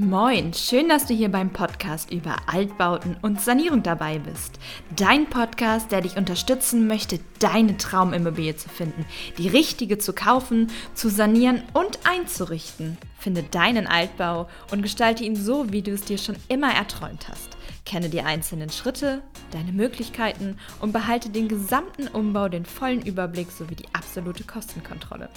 Moin, schön, dass du hier beim Podcast über Altbauten und Sanierung dabei bist. Dein Podcast, der dich unterstützen möchte, deine Traumimmobilie zu finden, die richtige zu kaufen, zu sanieren und einzurichten. Finde deinen Altbau und gestalte ihn so, wie du es dir schon immer erträumt hast. Kenne die einzelnen Schritte, deine Möglichkeiten und behalte den gesamten Umbau, den vollen Überblick sowie die absolute Kostenkontrolle.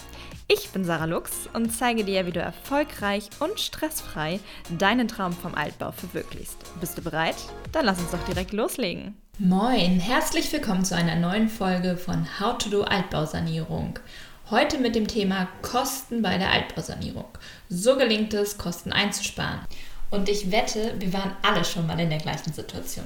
Ich bin Sarah Lux und zeige dir, wie du erfolgreich und stressfrei deinen Traum vom Altbau verwirklichst. Bist du bereit? Dann lass uns doch direkt loslegen. Moin, herzlich willkommen zu einer neuen Folge von How to Do Altbausanierung. Heute mit dem Thema Kosten bei der Altbausanierung. So gelingt es, Kosten einzusparen. Und ich wette, wir waren alle schon mal in der gleichen Situation.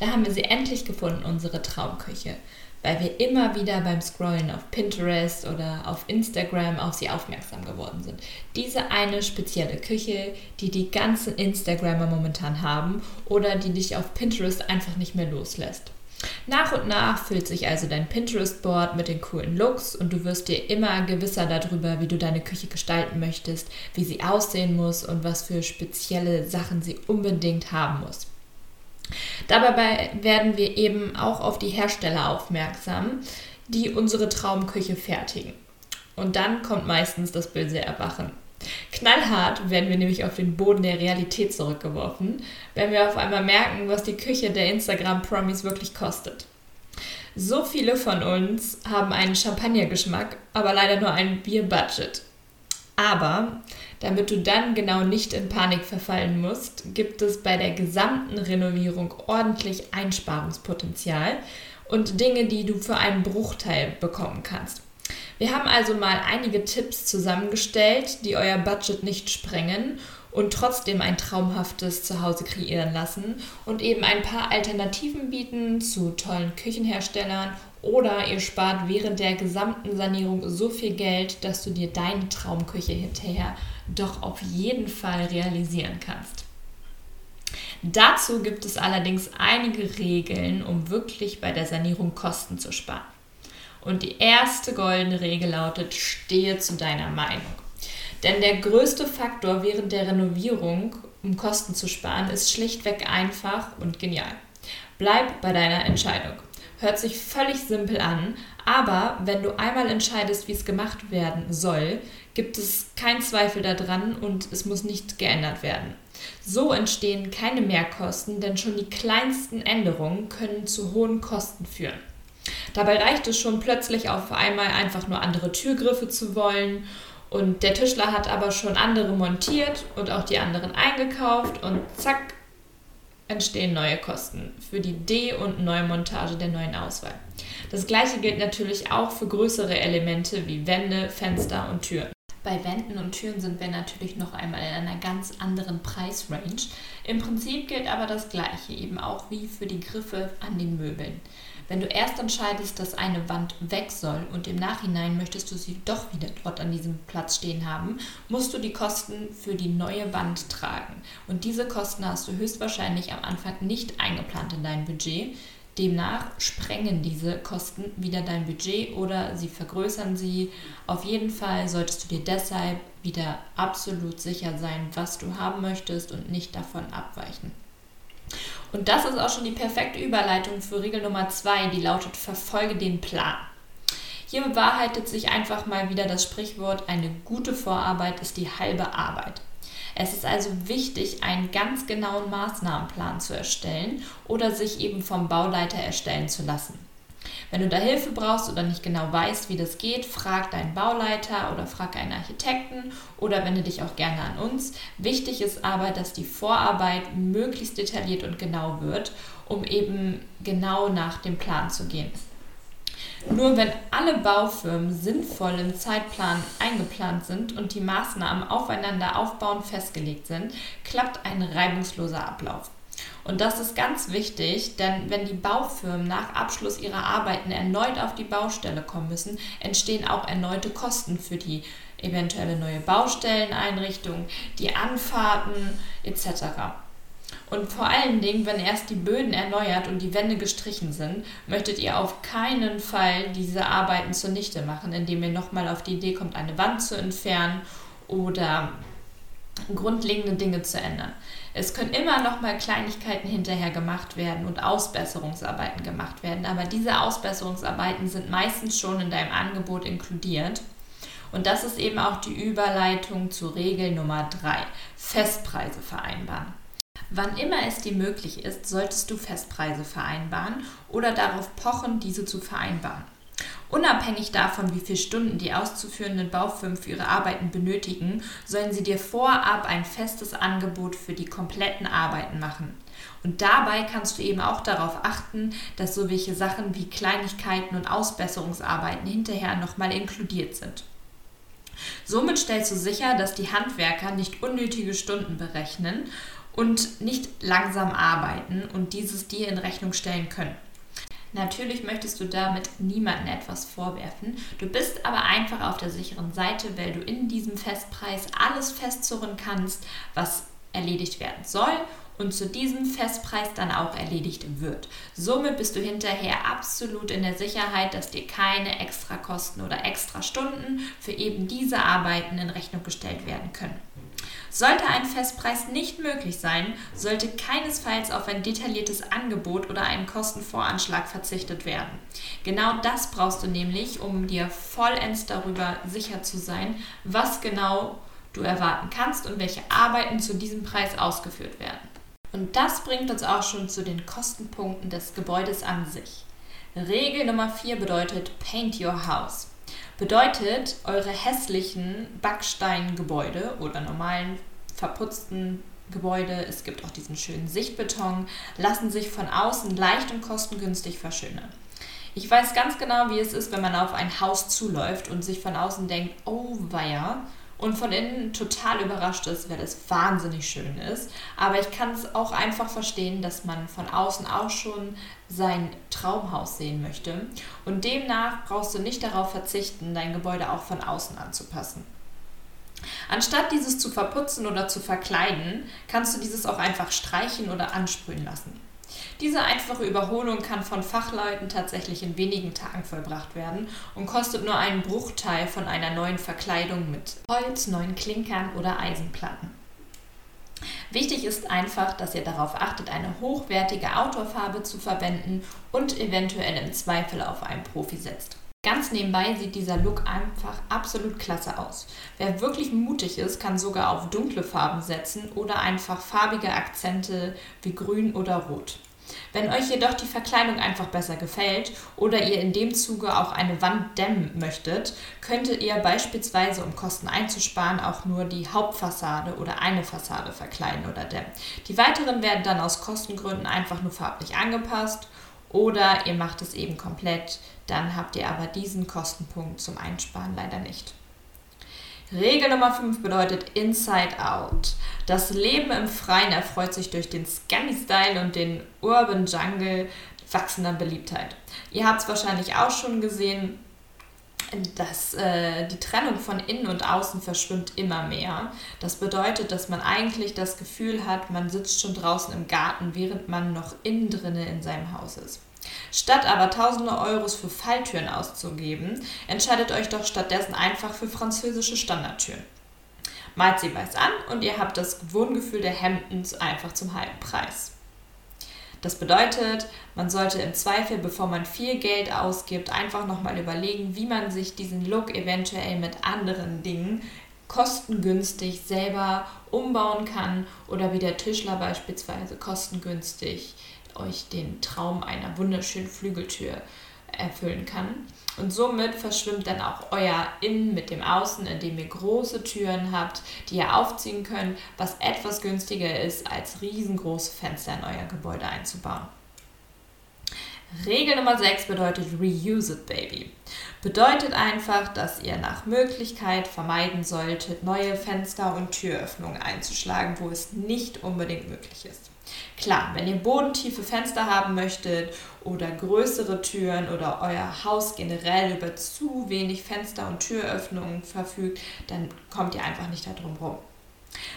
Da haben wir sie endlich gefunden, unsere Traumküche, weil wir immer wieder beim Scrollen auf Pinterest oder auf Instagram auf sie aufmerksam geworden sind. Diese eine spezielle Küche, die die ganzen Instagrammer momentan haben oder die dich auf Pinterest einfach nicht mehr loslässt. Nach und nach füllt sich also dein Pinterest-Board mit den coolen Looks und du wirst dir immer gewisser darüber, wie du deine Küche gestalten möchtest, wie sie aussehen muss und was für spezielle Sachen sie unbedingt haben muss. Dabei werden wir eben auch auf die Hersteller aufmerksam, die unsere Traumküche fertigen. Und dann kommt meistens das böse Erwachen. Knallhart werden wir nämlich auf den Boden der Realität zurückgeworfen, wenn wir auf einmal merken, was die Küche der Instagram-Promis wirklich kostet. So viele von uns haben einen Champagnergeschmack, aber leider nur ein Bierbudget. Aber damit du dann genau nicht in Panik verfallen musst, gibt es bei der gesamten Renovierung ordentlich Einsparungspotenzial und Dinge, die du für einen Bruchteil bekommen kannst. Wir haben also mal einige Tipps zusammengestellt, die euer Budget nicht sprengen und trotzdem ein traumhaftes Zuhause kreieren lassen und eben ein paar Alternativen bieten zu tollen Küchenherstellern oder ihr spart während der gesamten Sanierung so viel Geld, dass du dir deine Traumküche hinterher doch auf jeden Fall realisieren kannst. Dazu gibt es allerdings einige Regeln, um wirklich bei der Sanierung Kosten zu sparen. Und die erste goldene Regel lautet, stehe zu deiner Meinung. Denn der größte Faktor während der Renovierung, um Kosten zu sparen, ist schlichtweg einfach und genial. Bleib bei deiner Entscheidung. Hört sich völlig simpel an, aber wenn du einmal entscheidest, wie es gemacht werden soll, gibt es keinen Zweifel daran und es muss nicht geändert werden. So entstehen keine Mehrkosten, denn schon die kleinsten Änderungen können zu hohen Kosten führen. Dabei reicht es schon plötzlich auf einmal einfach nur andere Türgriffe zu wollen und der Tischler hat aber schon andere montiert und auch die anderen eingekauft und zack entstehen neue Kosten für die De- und Neumontage der neuen Auswahl. Das gleiche gilt natürlich auch für größere Elemente wie Wände, Fenster und Türen. Bei Wänden und Türen sind wir natürlich noch einmal in einer ganz anderen Preisrange. Im Prinzip gilt aber das gleiche, eben auch wie für die Griffe an den Möbeln. Wenn du erst entscheidest, dass eine Wand weg soll und im Nachhinein möchtest du sie doch wieder dort an diesem Platz stehen haben, musst du die Kosten für die neue Wand tragen. Und diese Kosten hast du höchstwahrscheinlich am Anfang nicht eingeplant in dein Budget. Demnach sprengen diese Kosten wieder dein Budget oder sie vergrößern sie. Auf jeden Fall solltest du dir deshalb wieder absolut sicher sein, was du haben möchtest und nicht davon abweichen. Und das ist auch schon die perfekte Überleitung für Regel Nummer zwei, die lautet Verfolge den Plan. Hier bewahrheitet sich einfach mal wieder das Sprichwort, eine gute Vorarbeit ist die halbe Arbeit. Es ist also wichtig, einen ganz genauen Maßnahmenplan zu erstellen oder sich eben vom Bauleiter erstellen zu lassen. Wenn du da Hilfe brauchst oder nicht genau weißt, wie das geht, frag deinen Bauleiter oder frag einen Architekten oder wende dich auch gerne an uns. Wichtig ist aber, dass die Vorarbeit möglichst detailliert und genau wird, um eben genau nach dem Plan zu gehen. Nur wenn alle Baufirmen sinnvoll im Zeitplan eingeplant sind und die Maßnahmen aufeinander aufbauend festgelegt sind, klappt ein reibungsloser Ablauf. Und das ist ganz wichtig, denn wenn die Baufirmen nach Abschluss ihrer Arbeiten erneut auf die Baustelle kommen müssen, entstehen auch erneute Kosten für die eventuelle neue Baustelleneinrichtung, die Anfahrten etc. Und vor allen Dingen, wenn erst die Böden erneuert und die Wände gestrichen sind, möchtet ihr auf keinen Fall diese Arbeiten zunichte machen, indem ihr nochmal auf die Idee kommt, eine Wand zu entfernen oder grundlegende Dinge zu ändern. Es können immer noch mal Kleinigkeiten hinterher gemacht werden und Ausbesserungsarbeiten gemacht werden, aber diese Ausbesserungsarbeiten sind meistens schon in deinem Angebot inkludiert. Und das ist eben auch die Überleitung zu Regel Nummer 3, Festpreise vereinbaren. Wann immer es dir möglich ist, solltest du Festpreise vereinbaren oder darauf pochen, diese zu vereinbaren. Unabhängig davon, wie viele Stunden die auszuführenden Baufirmen für ihre Arbeiten benötigen, sollen sie dir vorab ein festes Angebot für die kompletten Arbeiten machen. Und dabei kannst du eben auch darauf achten, dass so welche Sachen wie Kleinigkeiten und Ausbesserungsarbeiten hinterher nochmal inkludiert sind. Somit stellst du sicher, dass die Handwerker nicht unnötige Stunden berechnen und nicht langsam arbeiten und dieses dir in Rechnung stellen können. Natürlich möchtest du damit niemandem etwas vorwerfen. Du bist aber einfach auf der sicheren Seite, weil du in diesem Festpreis alles festzurren kannst, was erledigt werden soll und zu diesem Festpreis dann auch erledigt wird. Somit bist du hinterher absolut in der Sicherheit, dass dir keine extra Kosten oder extra Stunden für eben diese Arbeiten in Rechnung gestellt werden können. Sollte ein Festpreis nicht möglich sein, sollte keinesfalls auf ein detailliertes Angebot oder einen Kostenvoranschlag verzichtet werden. Genau das brauchst du nämlich, um dir vollends darüber sicher zu sein, was genau du erwarten kannst und welche Arbeiten zu diesem Preis ausgeführt werden. Und das bringt uns auch schon zu den Kostenpunkten des Gebäudes an sich. Regel Nummer 4 bedeutet Paint Your House. Bedeutet, eure hässlichen Backsteingebäude oder normalen verputzten Gebäude, es gibt auch diesen schönen Sichtbeton, lassen sich von außen leicht und kostengünstig verschönern. Ich weiß ganz genau, wie es ist, wenn man auf ein Haus zuläuft und sich von außen denkt, oh weia, und von innen total überrascht ist, weil es wahnsinnig schön ist. Aber ich kann es auch einfach verstehen, dass man von außen auch schon sein Traumhaus sehen möchte. Und demnach brauchst du nicht darauf verzichten, dein Gebäude auch von außen anzupassen. Anstatt dieses zu verputzen oder zu verkleiden, kannst du dieses auch einfach streichen oder ansprühen lassen. Diese einfache Überholung kann von Fachleuten tatsächlich in wenigen Tagen vollbracht werden und kostet nur einen Bruchteil von einer neuen Verkleidung mit Holz, neuen Klinkern oder Eisenplatten. Wichtig ist einfach, dass ihr darauf achtet, eine hochwertige Outdoor-Farbe zu verwenden und eventuell im Zweifel auf einen Profi setzt. Ganz nebenbei sieht dieser Look einfach absolut klasse aus. Wer wirklich mutig ist, kann sogar auf dunkle Farben setzen oder einfach farbige Akzente wie grün oder rot. Wenn euch jedoch die Verkleidung einfach besser gefällt oder ihr in dem Zuge auch eine Wand dämmen möchtet, könntet ihr beispielsweise, um Kosten einzusparen, auch nur die Hauptfassade oder eine Fassade verkleiden oder dämmen. Die weiteren werden dann aus Kostengründen einfach nur farblich angepasst oder ihr macht es eben komplett, dann habt ihr aber diesen Kostenpunkt zum Einsparen leider nicht. Regel Nummer 5 bedeutet Inside Out. Das Leben im Freien erfreut sich durch den Scammy-Style und den Urban Jungle wachsender Beliebtheit. Ihr habt es wahrscheinlich auch schon gesehen, dass äh, die Trennung von innen und außen verschwimmt immer mehr. Das bedeutet, dass man eigentlich das Gefühl hat, man sitzt schon draußen im Garten, während man noch innen drinne in seinem Haus ist. Statt aber tausende Euros für Falltüren auszugeben, entscheidet euch doch stattdessen einfach für französische Standardtüren. Malt sie weiß an und ihr habt das Wohngefühl der Hemdens einfach zum halben Preis. Das bedeutet, man sollte im Zweifel, bevor man viel Geld ausgibt, einfach nochmal überlegen, wie man sich diesen Look eventuell mit anderen Dingen kostengünstig selber umbauen kann oder wie der Tischler beispielsweise kostengünstig euch den Traum einer wunderschönen Flügeltür erfüllen kann. Und somit verschwimmt dann auch euer Innen mit dem Außen, indem ihr große Türen habt, die ihr aufziehen könnt, was etwas günstiger ist, als riesengroße Fenster in euer Gebäude einzubauen. Regel Nummer 6 bedeutet Reuse it, Baby. Bedeutet einfach, dass ihr nach Möglichkeit vermeiden solltet, neue Fenster und Türöffnungen einzuschlagen, wo es nicht unbedingt möglich ist. Klar, wenn ihr bodentiefe Fenster haben möchtet oder größere Türen oder euer Haus generell über zu wenig Fenster und Türöffnungen verfügt, dann kommt ihr einfach nicht darum rum.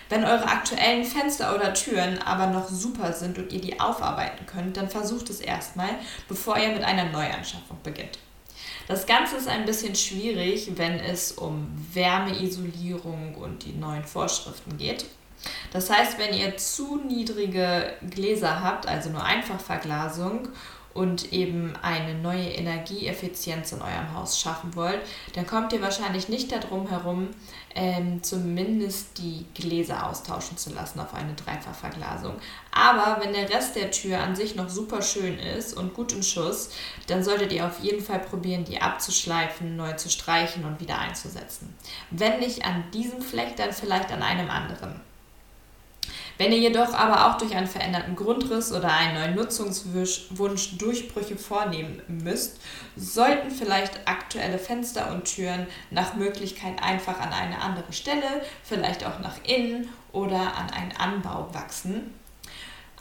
Wenn eure aktuellen Fenster oder Türen aber noch super sind und ihr die aufarbeiten könnt, dann versucht es erstmal, bevor ihr mit einer Neuanschaffung beginnt. Das Ganze ist ein bisschen schwierig, wenn es um Wärmeisolierung und die neuen Vorschriften geht. Das heißt, wenn ihr zu niedrige Gläser habt, also nur Einfachverglasung und eben eine neue Energieeffizienz in eurem Haus schaffen wollt, dann kommt ihr wahrscheinlich nicht darum herum, ähm, zumindest die Gläser austauschen zu lassen auf eine Dreifachverglasung. Aber wenn der Rest der Tür an sich noch super schön ist und gut im Schuss, dann solltet ihr auf jeden Fall probieren, die abzuschleifen, neu zu streichen und wieder einzusetzen. Wenn nicht an diesem Fleck, dann vielleicht an einem anderen. Wenn ihr jedoch aber auch durch einen veränderten Grundriss oder einen neuen Nutzungswunsch Durchbrüche vornehmen müsst, sollten vielleicht aktuelle Fenster und Türen nach Möglichkeit einfach an eine andere Stelle, vielleicht auch nach innen oder an einen Anbau wachsen.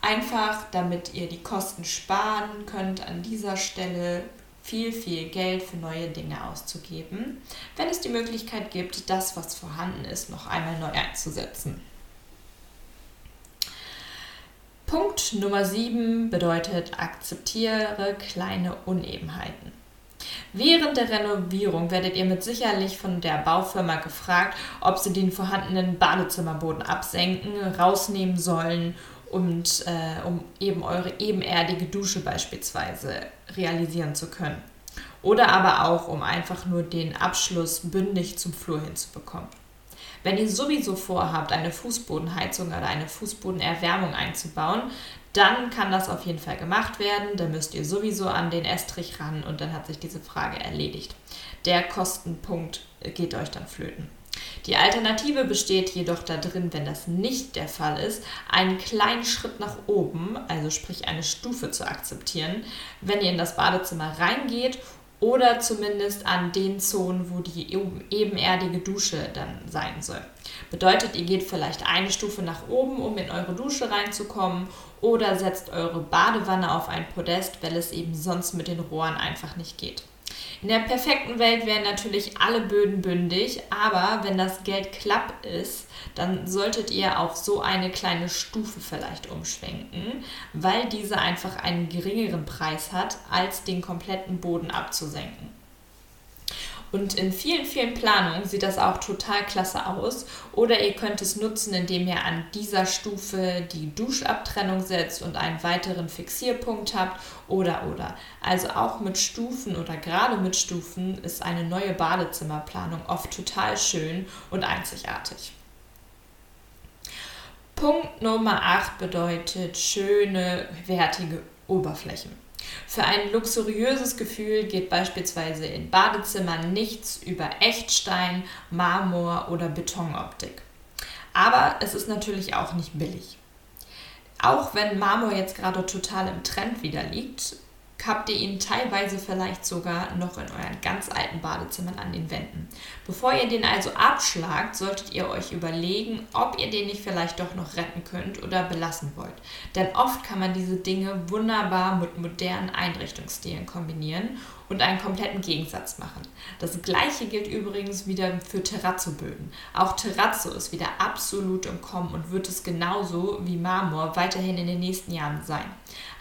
Einfach damit ihr die Kosten sparen könnt, an dieser Stelle viel, viel Geld für neue Dinge auszugeben, wenn es die Möglichkeit gibt, das, was vorhanden ist, noch einmal neu einzusetzen. Punkt Nummer 7 bedeutet, akzeptiere kleine Unebenheiten. Während der Renovierung werdet ihr mit Sicherlich von der Baufirma gefragt, ob sie den vorhandenen Badezimmerboden absenken, rausnehmen sollen und äh, um eben eure ebenerdige Dusche beispielsweise realisieren zu können. Oder aber auch, um einfach nur den Abschluss bündig zum Flur hinzubekommen. Wenn ihr sowieso vorhabt, eine Fußbodenheizung oder eine Fußbodenerwärmung einzubauen, dann kann das auf jeden Fall gemacht werden. Dann müsst ihr sowieso an den Estrich ran und dann hat sich diese Frage erledigt. Der Kostenpunkt geht euch dann flöten. Die Alternative besteht jedoch darin, wenn das nicht der Fall ist, einen kleinen Schritt nach oben, also sprich eine Stufe zu akzeptieren, wenn ihr in das Badezimmer reingeht oder zumindest an den Zonen, wo die ebenerdige Dusche dann sein soll. Bedeutet, ihr geht vielleicht eine Stufe nach oben, um in eure Dusche reinzukommen oder setzt eure Badewanne auf ein Podest, weil es eben sonst mit den Rohren einfach nicht geht. In der perfekten Welt wären natürlich alle Böden bündig, aber wenn das Geld klapp ist, dann solltet ihr auf so eine kleine Stufe vielleicht umschwenken, weil diese einfach einen geringeren Preis hat, als den kompletten Boden abzusenken. Und in vielen, vielen Planungen sieht das auch total klasse aus. Oder ihr könnt es nutzen, indem ihr an dieser Stufe die Duschabtrennung setzt und einen weiteren Fixierpunkt habt. Oder, oder. Also auch mit Stufen oder gerade mit Stufen ist eine neue Badezimmerplanung oft total schön und einzigartig. Punkt Nummer 8 bedeutet schöne, wertige Oberflächen. Für ein luxuriöses Gefühl geht beispielsweise in Badezimmern nichts über Echtstein, Marmor oder Betonoptik. Aber es ist natürlich auch nicht billig. Auch wenn Marmor jetzt gerade total im Trend wieder liegt, habt ihr ihn teilweise vielleicht sogar noch in euren ganz alten Badezimmern an den Wänden. Bevor ihr den also abschlagt, solltet ihr euch überlegen, ob ihr den nicht vielleicht doch noch retten könnt oder belassen wollt. Denn oft kann man diese Dinge wunderbar mit modernen Einrichtungsstilen kombinieren und einen kompletten Gegensatz machen. Das gleiche gilt übrigens wieder für Terrazzo-Böden. Auch Terrazzo ist wieder absolut im Kommen und wird es genauso wie Marmor weiterhin in den nächsten Jahren sein.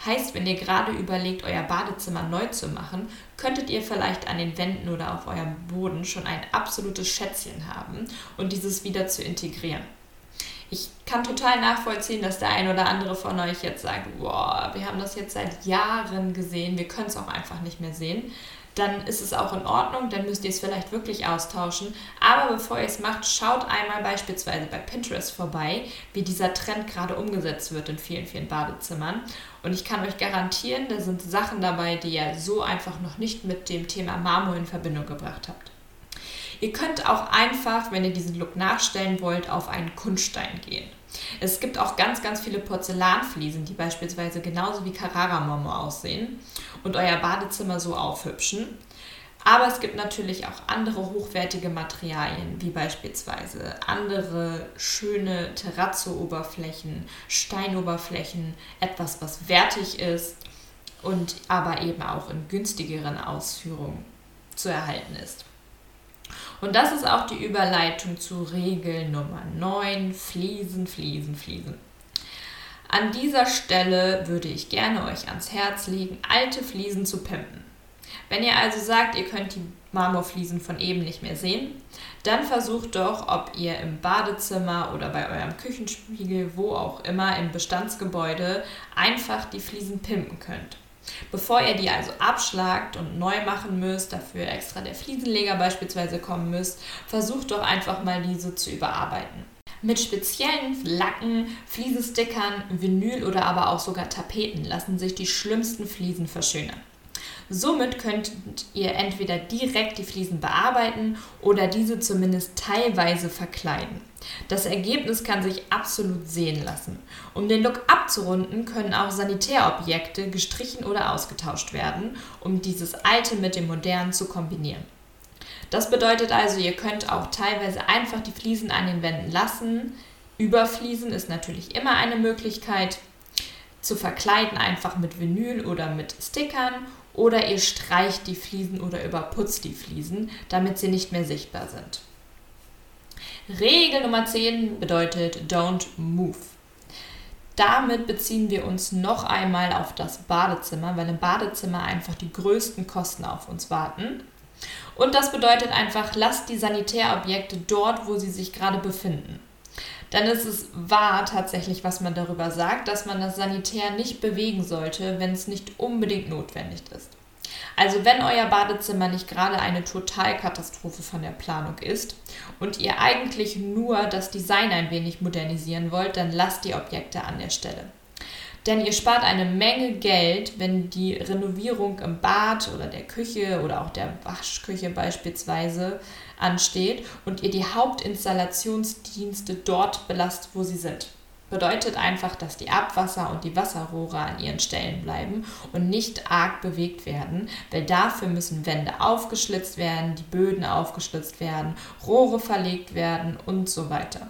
Heißt, wenn ihr gerade überlegt, euer Badezimmer neu zu machen, könntet ihr vielleicht an den Wänden oder auf eurem Boden schon ein absolutes Schätzchen haben und dieses wieder zu integrieren. Ich kann total nachvollziehen, dass der ein oder andere von euch jetzt sagt, boah, wir haben das jetzt seit Jahren gesehen, wir können es auch einfach nicht mehr sehen. Dann ist es auch in Ordnung, dann müsst ihr es vielleicht wirklich austauschen. Aber bevor ihr es macht, schaut einmal beispielsweise bei Pinterest vorbei, wie dieser Trend gerade umgesetzt wird in vielen, vielen Badezimmern. Und ich kann euch garantieren, da sind Sachen dabei, die ihr so einfach noch nicht mit dem Thema Marmor in Verbindung gebracht habt. Ihr könnt auch einfach, wenn ihr diesen Look nachstellen wollt, auf einen Kunststein gehen. Es gibt auch ganz, ganz viele Porzellanfliesen, die beispielsweise genauso wie Carrara-Marmor aussehen und euer Badezimmer so aufhübschen. Aber es gibt natürlich auch andere hochwertige Materialien, wie beispielsweise andere schöne Terrazzo-Oberflächen, Steinoberflächen, etwas, was wertig ist und aber eben auch in günstigeren Ausführungen zu erhalten ist. Und das ist auch die Überleitung zu Regel Nummer 9, Fliesen, Fliesen, Fliesen. An dieser Stelle würde ich gerne euch ans Herz legen, alte Fliesen zu pimpen. Wenn ihr also sagt, ihr könnt die Marmorfliesen von eben nicht mehr sehen, dann versucht doch, ob ihr im Badezimmer oder bei eurem Küchenspiegel, wo auch immer im Bestandsgebäude, einfach die Fliesen pimpen könnt. Bevor ihr die also abschlagt und neu machen müsst, dafür extra der Fliesenleger beispielsweise kommen müsst, versucht doch einfach mal diese zu überarbeiten. Mit speziellen Lacken, Fliesenstickern, Vinyl oder aber auch sogar Tapeten lassen sich die schlimmsten Fliesen verschönern. Somit könnt ihr entweder direkt die Fliesen bearbeiten oder diese zumindest teilweise verkleiden. Das Ergebnis kann sich absolut sehen lassen. Um den Look abzurunden, können auch Sanitärobjekte gestrichen oder ausgetauscht werden, um dieses Alte mit dem Modernen zu kombinieren. Das bedeutet also, ihr könnt auch teilweise einfach die Fliesen an den Wänden lassen. Überfliesen ist natürlich immer eine Möglichkeit. Zu verkleiden einfach mit Vinyl oder mit Stickern oder ihr streicht die Fliesen oder überputzt die Fliesen, damit sie nicht mehr sichtbar sind. Regel Nummer 10 bedeutet Don't Move. Damit beziehen wir uns noch einmal auf das Badezimmer, weil im Badezimmer einfach die größten Kosten auf uns warten. Und das bedeutet einfach, lasst die Sanitärobjekte dort, wo sie sich gerade befinden. Dann ist es wahr tatsächlich, was man darüber sagt, dass man das Sanitär nicht bewegen sollte, wenn es nicht unbedingt notwendig ist. Also wenn euer Badezimmer nicht gerade eine Totalkatastrophe von der Planung ist und ihr eigentlich nur das Design ein wenig modernisieren wollt, dann lasst die Objekte an der Stelle. Denn ihr spart eine Menge Geld, wenn die Renovierung im Bad oder der Küche oder auch der Waschküche beispielsweise ansteht und ihr die Hauptinstallationsdienste dort belasst, wo sie sind. Bedeutet einfach, dass die Abwasser und die Wasserrohre an ihren Stellen bleiben und nicht arg bewegt werden, weil dafür müssen Wände aufgeschlitzt werden, die Böden aufgeschlitzt werden, Rohre verlegt werden und so weiter.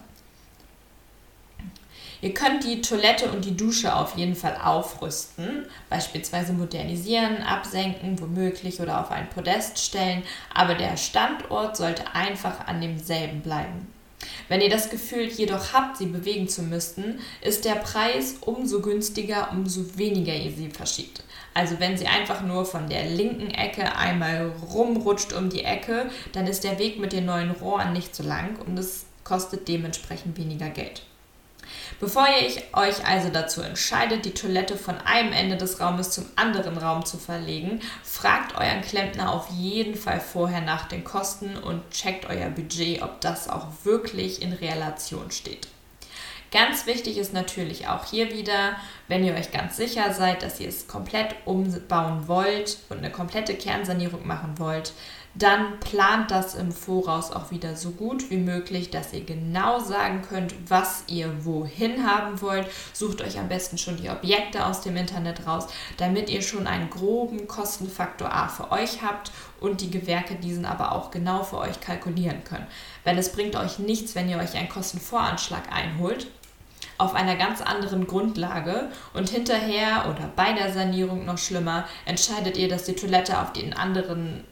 Ihr könnt die Toilette und die Dusche auf jeden Fall aufrüsten, beispielsweise modernisieren, absenken, womöglich oder auf ein Podest stellen, aber der Standort sollte einfach an demselben bleiben. Wenn ihr das Gefühl jedoch habt, sie bewegen zu müssten, ist der Preis umso günstiger, umso weniger ihr sie verschiebt. Also wenn sie einfach nur von der linken Ecke einmal rumrutscht um die Ecke, dann ist der Weg mit den neuen Rohren nicht so lang und es kostet dementsprechend weniger Geld. Bevor ihr euch also dazu entscheidet, die Toilette von einem Ende des Raumes zum anderen Raum zu verlegen, fragt euren Klempner auf jeden Fall vorher nach den Kosten und checkt euer Budget, ob das auch wirklich in Relation steht. Ganz wichtig ist natürlich auch hier wieder, wenn ihr euch ganz sicher seid, dass ihr es komplett umbauen wollt und eine komplette Kernsanierung machen wollt, dann plant das im Voraus auch wieder so gut wie möglich, dass ihr genau sagen könnt, was ihr wohin haben wollt. Sucht euch am besten schon die Objekte aus dem Internet raus, damit ihr schon einen groben Kostenfaktor A für euch habt und die Gewerke diesen aber auch genau für euch kalkulieren können. Weil es bringt euch nichts, wenn ihr euch einen Kostenvoranschlag einholt auf einer ganz anderen Grundlage und hinterher oder bei der Sanierung noch schlimmer entscheidet ihr, dass die Toilette auf den anderen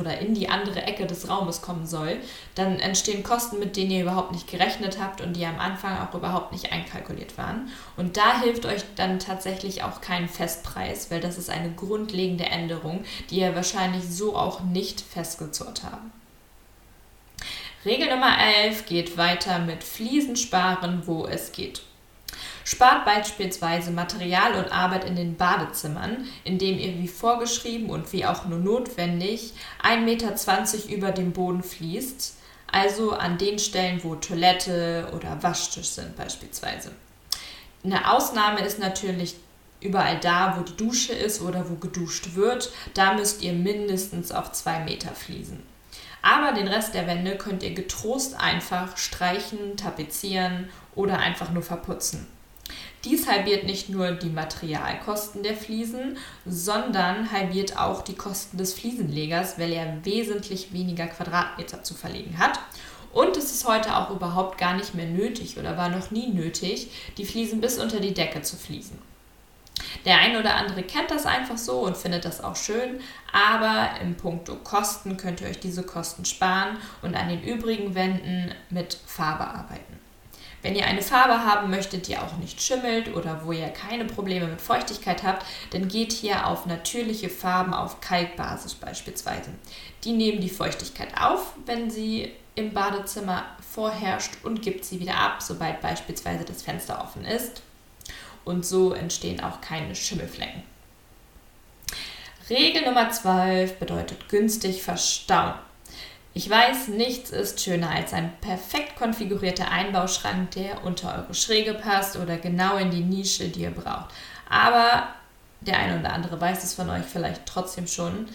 oder in die andere Ecke des Raumes kommen soll, dann entstehen Kosten, mit denen ihr überhaupt nicht gerechnet habt und die am Anfang auch überhaupt nicht einkalkuliert waren. Und da hilft euch dann tatsächlich auch kein Festpreis, weil das ist eine grundlegende Änderung, die ihr wahrscheinlich so auch nicht festgezurrt haben. Regel Nummer 11 geht weiter mit Fliesen sparen, wo es geht. Spart beispielsweise Material und Arbeit in den Badezimmern, indem ihr wie vorgeschrieben und wie auch nur notwendig 1,20 Meter über dem Boden fließt, also an den Stellen, wo Toilette oder Waschtisch sind beispielsweise. Eine Ausnahme ist natürlich überall da, wo die Dusche ist oder wo geduscht wird. Da müsst ihr mindestens auf 2 Meter fließen. Aber den Rest der Wände könnt ihr getrost einfach streichen, tapezieren oder einfach nur verputzen. Dies halbiert nicht nur die Materialkosten der Fliesen, sondern halbiert auch die Kosten des Fliesenlegers, weil er wesentlich weniger Quadratmeter zu verlegen hat. Und es ist heute auch überhaupt gar nicht mehr nötig oder war noch nie nötig, die Fliesen bis unter die Decke zu fließen. Der eine oder andere kennt das einfach so und findet das auch schön, aber im Punkto Kosten könnt ihr euch diese Kosten sparen und an den übrigen Wänden mit Farbe arbeiten. Wenn ihr eine Farbe haben möchtet, die auch nicht schimmelt oder wo ihr keine Probleme mit Feuchtigkeit habt, dann geht hier auf natürliche Farben auf Kalkbasis beispielsweise. Die nehmen die Feuchtigkeit auf, wenn sie im Badezimmer vorherrscht und gibt sie wieder ab, sobald beispielsweise das Fenster offen ist. Und so entstehen auch keine Schimmelflecken. Regel Nummer 12 bedeutet günstig verstauen. Ich weiß, nichts ist schöner als ein perfekt konfigurierter Einbauschrank, der unter eure Schräge passt oder genau in die Nische, die ihr braucht. Aber der eine oder andere weiß es von euch vielleicht trotzdem schon.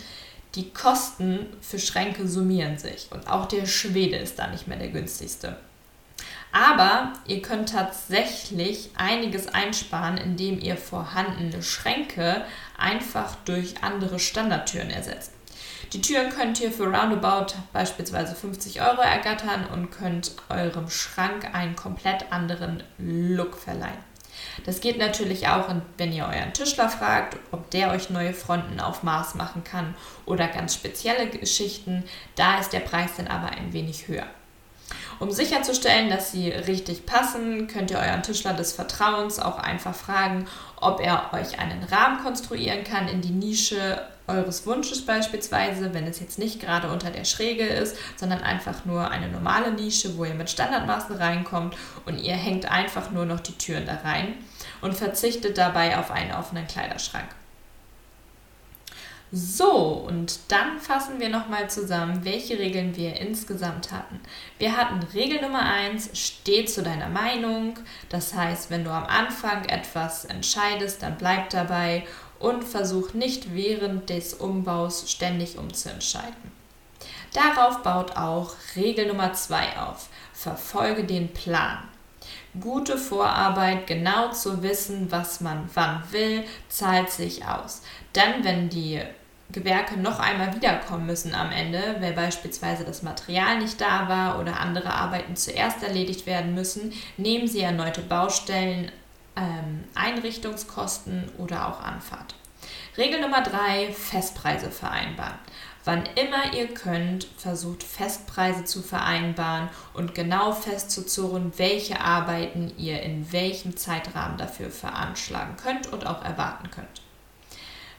Die Kosten für Schränke summieren sich und auch der Schwede ist da nicht mehr der günstigste. Aber ihr könnt tatsächlich einiges einsparen, indem ihr vorhandene Schränke einfach durch andere Standardtüren ersetzt. Die Türen könnt ihr für roundabout beispielsweise 50 Euro ergattern und könnt eurem Schrank einen komplett anderen Look verleihen. Das geht natürlich auch, wenn ihr euren Tischler fragt, ob der euch neue Fronten auf Maß machen kann oder ganz spezielle Geschichten. Da ist der Preis dann aber ein wenig höher. Um sicherzustellen, dass sie richtig passen, könnt ihr euren Tischler des Vertrauens auch einfach fragen, ob er euch einen Rahmen konstruieren kann in die Nische eures Wunsches beispielsweise, wenn es jetzt nicht gerade unter der Schräge ist, sondern einfach nur eine normale Nische, wo ihr mit Standardmaßen reinkommt und ihr hängt einfach nur noch die Türen da rein und verzichtet dabei auf einen offenen Kleiderschrank. So, und dann fassen wir nochmal zusammen, welche Regeln wir insgesamt hatten. Wir hatten Regel Nummer 1, steh zu deiner Meinung. Das heißt, wenn du am Anfang etwas entscheidest, dann bleib dabei und versuch nicht während des Umbaus ständig umzuentscheiden. Darauf baut auch Regel Nummer 2 auf. Verfolge den Plan. Gute Vorarbeit, genau zu wissen, was man wann will, zahlt sich aus. Dann, wenn die Gewerke noch einmal wiederkommen müssen am Ende, weil beispielsweise das Material nicht da war oder andere Arbeiten zuerst erledigt werden müssen, nehmen Sie erneute Baustellen, ähm, Einrichtungskosten oder auch Anfahrt. Regel Nummer drei: Festpreise vereinbaren. Wann immer ihr könnt, versucht Festpreise zu vereinbaren und genau festzuzurren, welche Arbeiten ihr in welchem Zeitrahmen dafür veranschlagen könnt und auch erwarten könnt.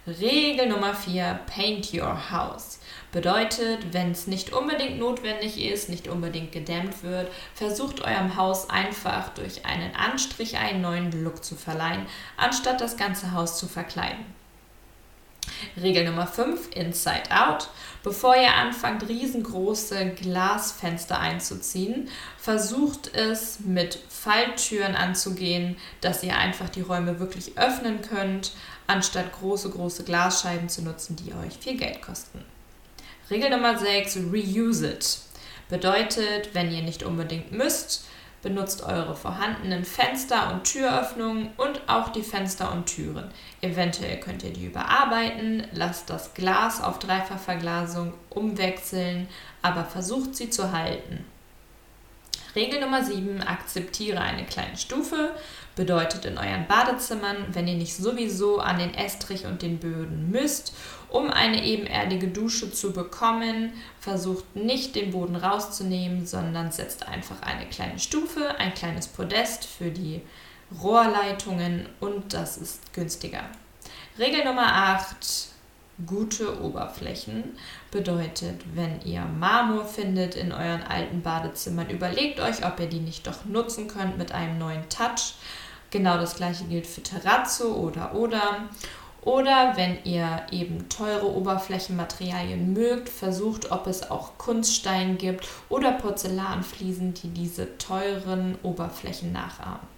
Regel Nummer 4, Paint Your House. Bedeutet, wenn es nicht unbedingt notwendig ist, nicht unbedingt gedämmt wird, versucht eurem Haus einfach durch einen Anstrich einen neuen Look zu verleihen, anstatt das ganze Haus zu verkleiden. Regel Nummer 5, Inside Out. Bevor ihr anfangt, riesengroße Glasfenster einzuziehen, versucht es mit Falltüren anzugehen, dass ihr einfach die Räume wirklich öffnen könnt, anstatt große, große Glasscheiben zu nutzen, die euch viel Geld kosten. Regel Nummer 6, Reuse it. Bedeutet, wenn ihr nicht unbedingt müsst, benutzt eure vorhandenen Fenster und Türöffnungen und auch die Fenster und Türen. Eventuell könnt ihr die überarbeiten, lasst das Glas auf Dreifachverglasung umwechseln, aber versucht sie zu halten. Regel Nummer 7, akzeptiere eine kleine Stufe. Bedeutet in euren Badezimmern, wenn ihr nicht sowieso an den Estrich und den Böden müsst, um eine ebenerdige Dusche zu bekommen, versucht nicht den Boden rauszunehmen, sondern setzt einfach eine kleine Stufe, ein kleines Podest für die Rohrleitungen und das ist günstiger. Regel Nummer 8, gute Oberflächen. Bedeutet, wenn ihr Marmor findet in euren alten Badezimmern, überlegt euch, ob ihr die nicht doch nutzen könnt mit einem neuen Touch. Genau das gleiche gilt für Terrazzo oder oder. Oder wenn ihr eben teure Oberflächenmaterialien mögt, versucht, ob es auch Kunststein gibt oder Porzellanfliesen, die diese teuren Oberflächen nachahmen.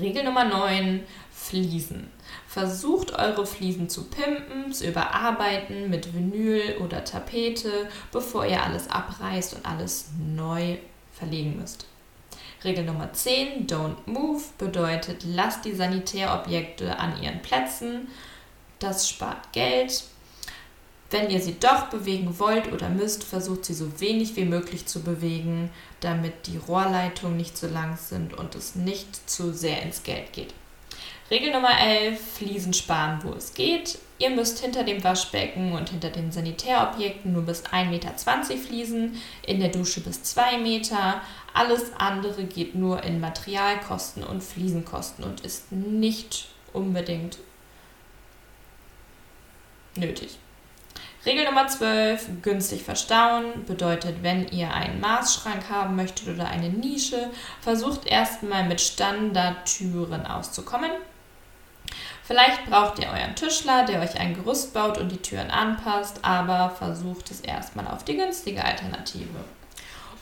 Regel Nummer 9, Fliesen. Versucht eure Fliesen zu pimpen, zu überarbeiten mit Vinyl oder Tapete, bevor ihr alles abreißt und alles neu verlegen müsst. Regel Nummer 10, Don't Move, bedeutet, lasst die Sanitärobjekte an ihren Plätzen. Das spart Geld. Wenn ihr sie doch bewegen wollt oder müsst, versucht sie so wenig wie möglich zu bewegen, damit die Rohrleitungen nicht zu lang sind und es nicht zu sehr ins Geld geht. Regel Nummer 11, Fliesen sparen, wo es geht. Ihr müsst hinter dem Waschbecken und hinter den Sanitärobjekten nur bis 1,20 Meter fließen, in der Dusche bis 2 Meter. Alles andere geht nur in Materialkosten und Fliesenkosten und ist nicht unbedingt nötig. Regel Nummer 12, günstig verstauen, bedeutet, wenn ihr einen Maßschrank haben möchtet oder eine Nische, versucht erstmal mit Standardtüren auszukommen. Vielleicht braucht ihr euren Tischler, der euch ein Gerüst baut und die Türen anpasst, aber versucht es erstmal auf die günstige Alternative.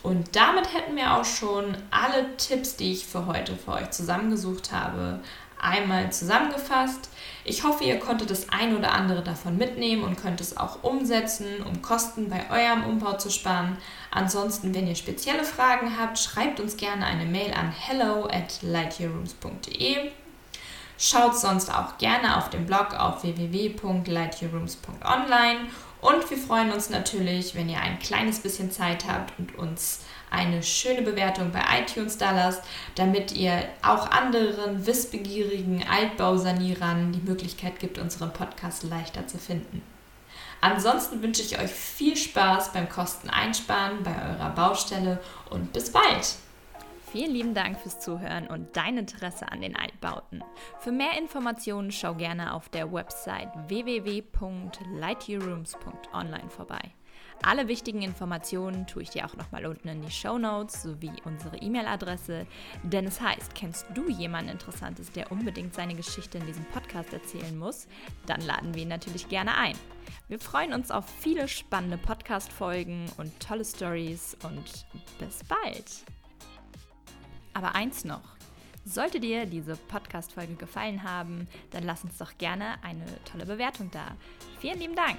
Und damit hätten wir auch schon alle Tipps, die ich für heute für euch zusammengesucht habe, einmal zusammengefasst. Ich hoffe, ihr konntet das ein oder andere davon mitnehmen und könnt es auch umsetzen, um Kosten bei eurem Umbau zu sparen. Ansonsten, wenn ihr spezielle Fragen habt, schreibt uns gerne eine Mail an hello at lightyearrooms.de. Schaut sonst auch gerne auf dem Blog auf www.lightyearrooms.online und wir freuen uns natürlich, wenn ihr ein kleines bisschen Zeit habt und uns eine schöne Bewertung bei iTunes da lasst, damit ihr auch anderen wissbegierigen Altbausanierern die Möglichkeit gibt, unseren Podcast leichter zu finden. Ansonsten wünsche ich euch viel Spaß beim Kosteneinsparen bei eurer Baustelle und bis bald! Vielen lieben Dank fürs Zuhören und dein Interesse an den Altbauten. Für mehr Informationen schau gerne auf der Website www.lightyearrooms.online vorbei. Alle wichtigen Informationen tue ich dir auch nochmal unten in die Show Notes sowie unsere E-Mail-Adresse. Denn es heißt, kennst du jemanden Interessantes, der unbedingt seine Geschichte in diesem Podcast erzählen muss? Dann laden wir ihn natürlich gerne ein. Wir freuen uns auf viele spannende Podcast-Folgen und tolle Stories und bis bald! Aber eins noch. Sollte dir diese Podcast-Folge gefallen haben, dann lass uns doch gerne eine tolle Bewertung da. Vielen lieben Dank!